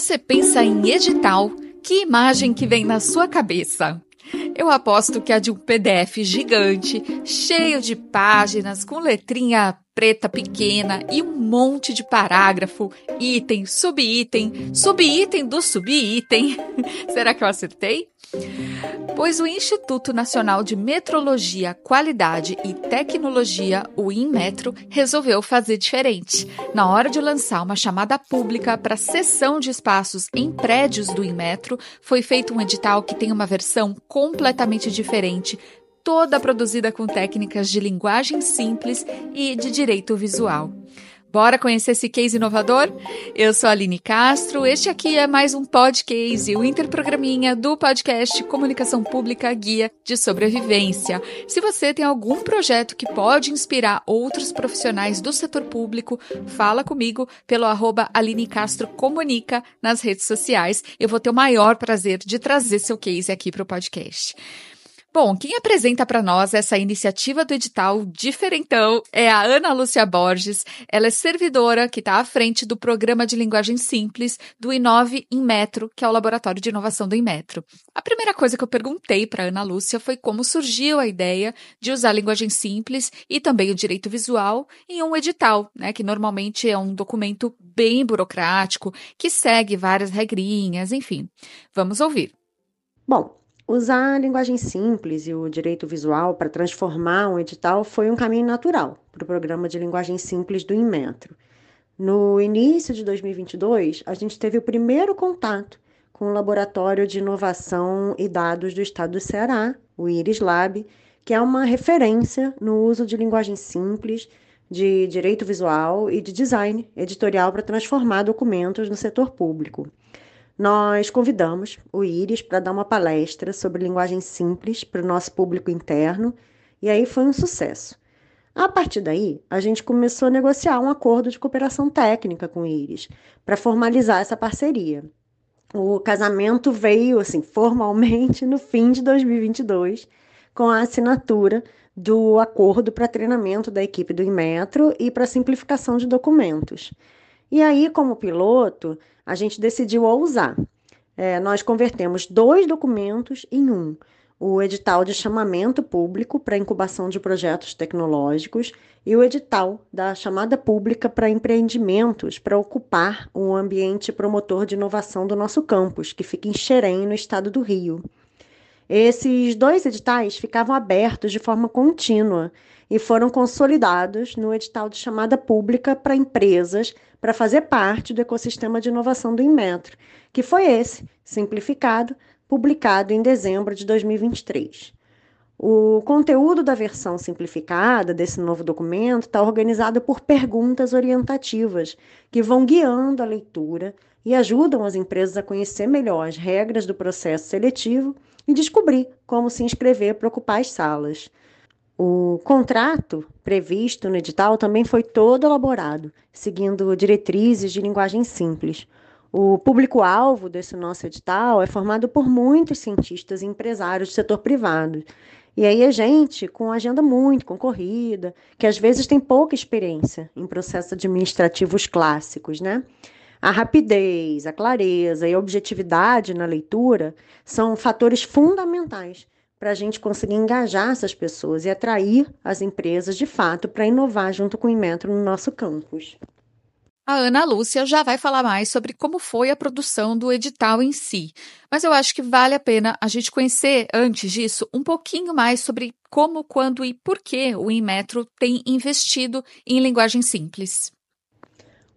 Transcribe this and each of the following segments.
você pensa em edital, que imagem que vem na sua cabeça? Eu aposto que é de um PDF gigante, cheio de páginas, com letrinha preta pequena e um monte de parágrafo, item, subitem, subitem do subitem. Será que eu acertei? Pois o Instituto Nacional de Metrologia, Qualidade e Tecnologia, o INMetro, resolveu fazer diferente. Na hora de lançar uma chamada pública para cessão de espaços em prédios do INMetro, foi feito um edital que tem uma versão completamente diferente, toda produzida com técnicas de linguagem simples e de direito visual. Bora conhecer esse case inovador? Eu sou a Aline Castro, este aqui é mais um podcast, o interprograminha do podcast Comunicação Pública Guia de Sobrevivência. Se você tem algum projeto que pode inspirar outros profissionais do setor público, fala comigo pelo arroba Aline Castro Comunica nas redes sociais. Eu vou ter o maior prazer de trazer seu case aqui para o podcast. Bom, quem apresenta para nós essa iniciativa do edital diferentão é a Ana Lúcia Borges. Ela é servidora que está à frente do programa de linguagem simples do Inove em Metro, que é o laboratório de inovação do Inmetro. A primeira coisa que eu perguntei para Ana Lúcia foi como surgiu a ideia de usar a linguagem simples e também o direito visual em um edital, né, que normalmente é um documento bem burocrático, que segue várias regrinhas, enfim. Vamos ouvir. Bom, Usar a linguagem simples e o direito visual para transformar um edital foi um caminho natural para o programa de linguagem simples do Inmetro. No início de 2022, a gente teve o primeiro contato com o Laboratório de Inovação e Dados do Estado do Ceará, o IRIS Lab, que é uma referência no uso de linguagem simples, de direito visual e de design editorial para transformar documentos no setor público nós convidamos o Iris para dar uma palestra sobre linguagem simples para o nosso público interno, e aí foi um sucesso. A partir daí, a gente começou a negociar um acordo de cooperação técnica com o Iris para formalizar essa parceria. O casamento veio assim formalmente no fim de 2022, com a assinatura do acordo para treinamento da equipe do Inmetro e para simplificação de documentos. E aí, como piloto, a gente decidiu ousar. É, nós convertemos dois documentos em um: o edital de chamamento público para incubação de projetos tecnológicos e o edital da chamada pública para empreendimentos para ocupar um ambiente promotor de inovação do nosso campus, que fica em Xerém, no estado do Rio. Esses dois editais ficavam abertos de forma contínua e foram consolidados no edital de chamada pública para empresas para fazer parte do ecossistema de inovação do Inmetro, que foi esse, simplificado, publicado em dezembro de 2023. O conteúdo da versão simplificada desse novo documento está organizado por perguntas orientativas que vão guiando a leitura e ajudam as empresas a conhecer melhor as regras do processo seletivo e descobrir como se inscrever para ocupar as salas. O contrato previsto no edital também foi todo elaborado, seguindo diretrizes de linguagem simples. O público-alvo desse nosso edital é formado por muitos cientistas e empresários do setor privado. E aí a gente com agenda muito concorrida, que às vezes tem pouca experiência em processos administrativos clássicos, né? A rapidez, a clareza e a objetividade na leitura são fatores fundamentais para a gente conseguir engajar essas pessoas e atrair as empresas de fato para inovar junto com o Inmetro no nosso campus. A Ana Lúcia já vai falar mais sobre como foi a produção do edital em si, mas eu acho que vale a pena a gente conhecer, antes disso, um pouquinho mais sobre como, quando e por que o Inmetro tem investido em linguagem simples.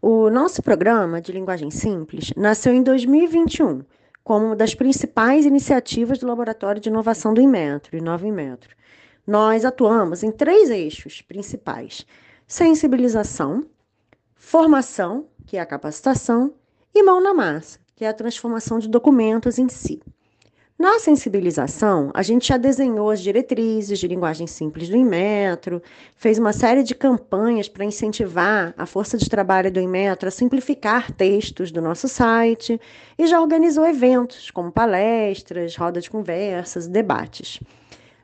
O nosso programa de linguagem simples nasceu em 2021 como uma das principais iniciativas do Laboratório de Inovação do Inmetro, Inova Inmetro. Nós atuamos em três eixos principais: sensibilização, formação, que é a capacitação, e mão na massa, que é a transformação de documentos em si. Na sensibilização, a gente já desenhou as diretrizes de linguagem simples do Inmetro, fez uma série de campanhas para incentivar a força de trabalho do Inmetro a simplificar textos do nosso site e já organizou eventos como palestras, rodas de conversas, debates.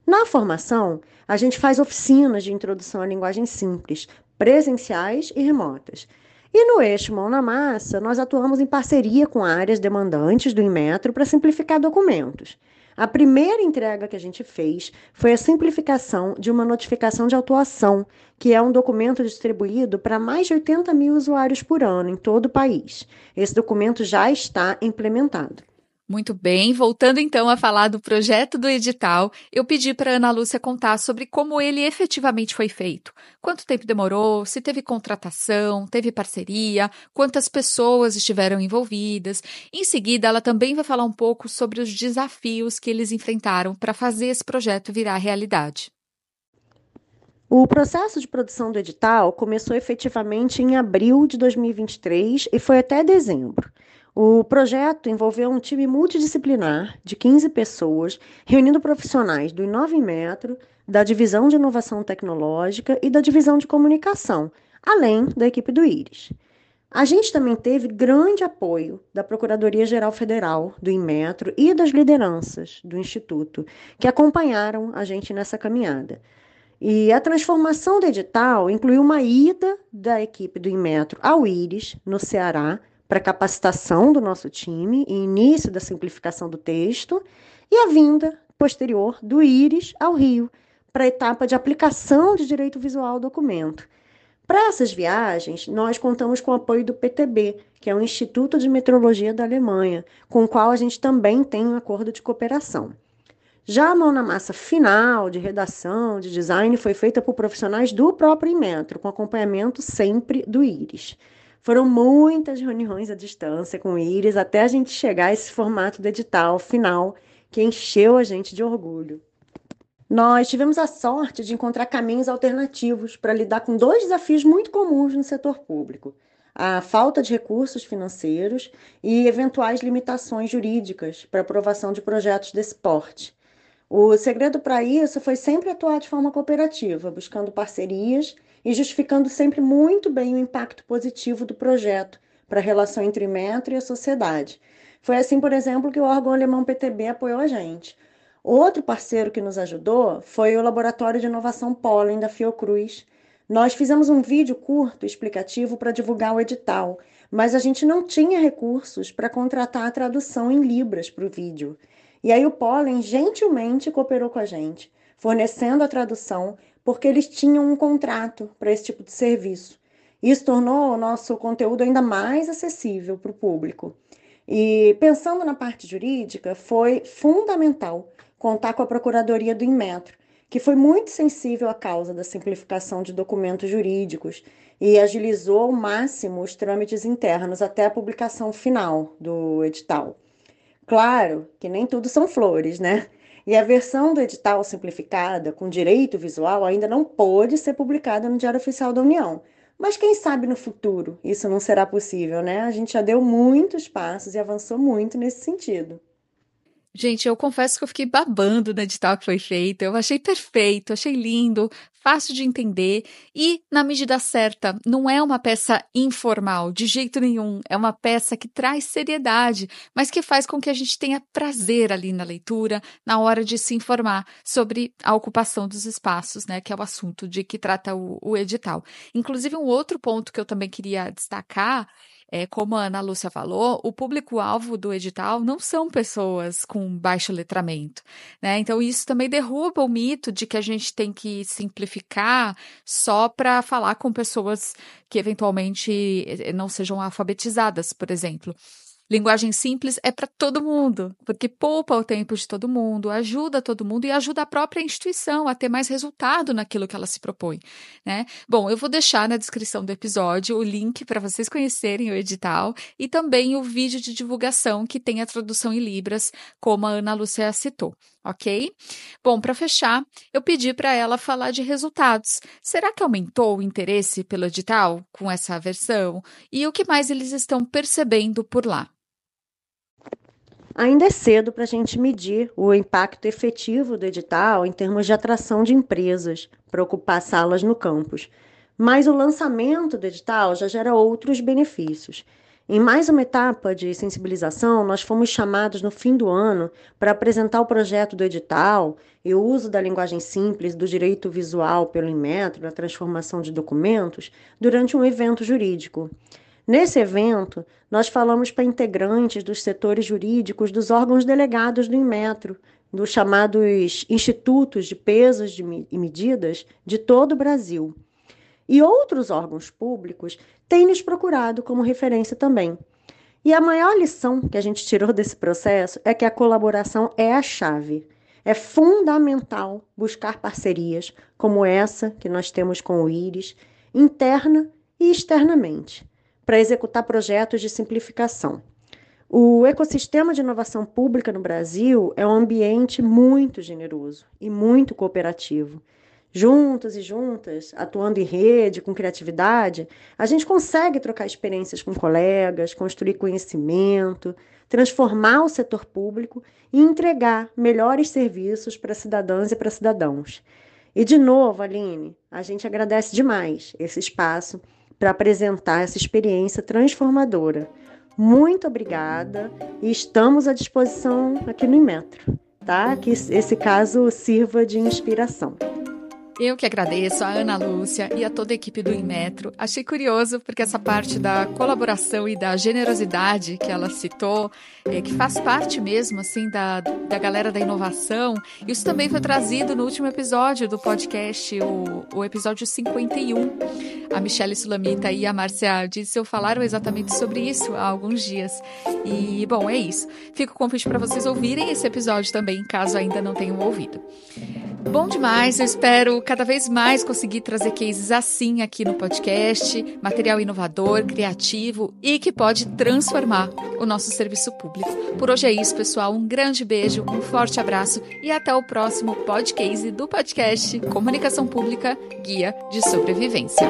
Na formação, a gente faz oficinas de introdução à linguagem simples, presenciais e remotas. E no eixo Mão na Massa, nós atuamos em parceria com áreas demandantes do Inmetro para simplificar documentos. A primeira entrega que a gente fez foi a simplificação de uma notificação de autuação, que é um documento distribuído para mais de 80 mil usuários por ano em todo o país. Esse documento já está implementado. Muito bem, voltando então a falar do projeto do edital, eu pedi para Ana Lúcia contar sobre como ele efetivamente foi feito. Quanto tempo demorou, se teve contratação, teve parceria, quantas pessoas estiveram envolvidas. Em seguida, ela também vai falar um pouco sobre os desafios que eles enfrentaram para fazer esse projeto virar realidade. O processo de produção do edital começou efetivamente em abril de 2023 e foi até dezembro. O projeto envolveu um time multidisciplinar de 15 pessoas, reunindo profissionais do Inove Metro, da Divisão de Inovação Tecnológica e da Divisão de Comunicação, além da equipe do IRIS. A gente também teve grande apoio da Procuradoria-Geral Federal, do Inmetro e das lideranças do Instituto, que acompanharam a gente nessa caminhada. E a transformação do edital incluiu uma ida da equipe do Inmetro ao IRIS, no Ceará, para capacitação do nosso time e início da simplificação do texto, e a vinda posterior do Íris ao Rio, para a etapa de aplicação de direito visual ao documento. Para essas viagens, nós contamos com o apoio do PTB, que é o Instituto de Metrologia da Alemanha, com o qual a gente também tem um acordo de cooperação. Já a mão na massa final, de redação, de design, foi feita por profissionais do próprio Inmetro, com acompanhamento sempre do Íris. Foram muitas reuniões à distância com o Iris até a gente chegar a esse formato do edital final que encheu a gente de orgulho. Nós tivemos a sorte de encontrar caminhos alternativos para lidar com dois desafios muito comuns no setor público: a falta de recursos financeiros e eventuais limitações jurídicas para aprovação de projetos desse porte. O segredo para isso foi sempre atuar de forma cooperativa, buscando parcerias e justificando sempre muito bem o impacto positivo do projeto para a relação entre o metro e a sociedade. Foi assim, por exemplo, que o órgão alemão PTB apoiou a gente. Outro parceiro que nos ajudou foi o Laboratório de Inovação Pólen da Fiocruz. Nós fizemos um vídeo curto explicativo para divulgar o edital, mas a gente não tinha recursos para contratar a tradução em Libras para o vídeo. E aí o Pólen gentilmente cooperou com a gente, fornecendo a tradução porque eles tinham um contrato para esse tipo de serviço. Isso tornou o nosso conteúdo ainda mais acessível para o público. E pensando na parte jurídica, foi fundamental contar com a Procuradoria do Inmetro, que foi muito sensível à causa da simplificação de documentos jurídicos e agilizou ao máximo os trâmites internos até a publicação final do edital. Claro que nem tudo são flores, né? E a versão do edital simplificada, com direito visual, ainda não pôde ser publicada no Diário Oficial da União. Mas quem sabe no futuro isso não será possível, né? A gente já deu muitos passos e avançou muito nesse sentido. Gente, eu confesso que eu fiquei babando no edital que foi feito. Eu achei perfeito, achei lindo, fácil de entender e, na medida certa, não é uma peça informal, de jeito nenhum. É uma peça que traz seriedade, mas que faz com que a gente tenha prazer ali na leitura, na hora de se informar sobre a ocupação dos espaços, né? Que é o assunto de que trata o, o edital. Inclusive, um outro ponto que eu também queria destacar é, como a Ana Lúcia falou, o público-alvo do edital não são pessoas com baixo letramento. Né? Então, isso também derruba o mito de que a gente tem que simplificar só para falar com pessoas que eventualmente eh, não sejam alfabetizadas, por exemplo. Linguagem simples é para todo mundo, porque poupa o tempo de todo mundo, ajuda todo mundo e ajuda a própria instituição a ter mais resultado naquilo que ela se propõe, né? Bom, eu vou deixar na descrição do episódio o link para vocês conhecerem o edital e também o vídeo de divulgação que tem a tradução em libras, como a Ana Lúcia citou, ok? Bom, para fechar, eu pedi para ela falar de resultados. Será que aumentou o interesse pelo edital com essa versão? E o que mais eles estão percebendo por lá? Ainda é cedo para a gente medir o impacto efetivo do edital em termos de atração de empresas para ocupar salas no campus, mas o lançamento do edital já gera outros benefícios. Em mais uma etapa de sensibilização, nós fomos chamados no fim do ano para apresentar o projeto do edital e o uso da linguagem simples do direito visual pelo Inmetro na transformação de documentos durante um evento jurídico. Nesse evento, nós falamos para integrantes dos setores jurídicos dos órgãos delegados do Inmetro, dos chamados institutos de pesos e medidas de todo o Brasil. E outros órgãos públicos têm nos procurado como referência também. E a maior lição que a gente tirou desse processo é que a colaboração é a chave. É fundamental buscar parcerias como essa que nós temos com o Íris, interna e externamente, para executar projetos de simplificação. O ecossistema de inovação pública no Brasil é um ambiente muito generoso e muito cooperativo. Juntos e juntas, atuando em rede, com criatividade, a gente consegue trocar experiências com colegas, construir conhecimento, transformar o setor público e entregar melhores serviços para cidadãs e para cidadãos. E de novo, Aline, a gente agradece demais esse espaço para apresentar essa experiência transformadora muito obrigada e estamos à disposição aqui no Inmetro, tá? Que esse caso sirva de inspiração. Eu que agradeço a Ana Lúcia e a toda a equipe do Inmetro. Achei curioso porque essa parte da colaboração e da generosidade que ela citou, é, que faz parte mesmo assim da, da galera da inovação, isso também foi trazido no último episódio do podcast, o, o episódio 51. A Michelle Sulamita e a Márcia Dissel falaram exatamente sobre isso há alguns dias. E, bom, é isso. Fica o convite para vocês ouvirem esse episódio também, caso ainda não tenham ouvido. Bom demais, eu espero cada vez mais conseguir trazer cases assim aqui no podcast, material inovador, criativo e que pode transformar o nosso serviço público. Por hoje é isso, pessoal. Um grande beijo, um forte abraço e até o próximo podcast do podcast Comunicação Pública Guia de Sobrevivência.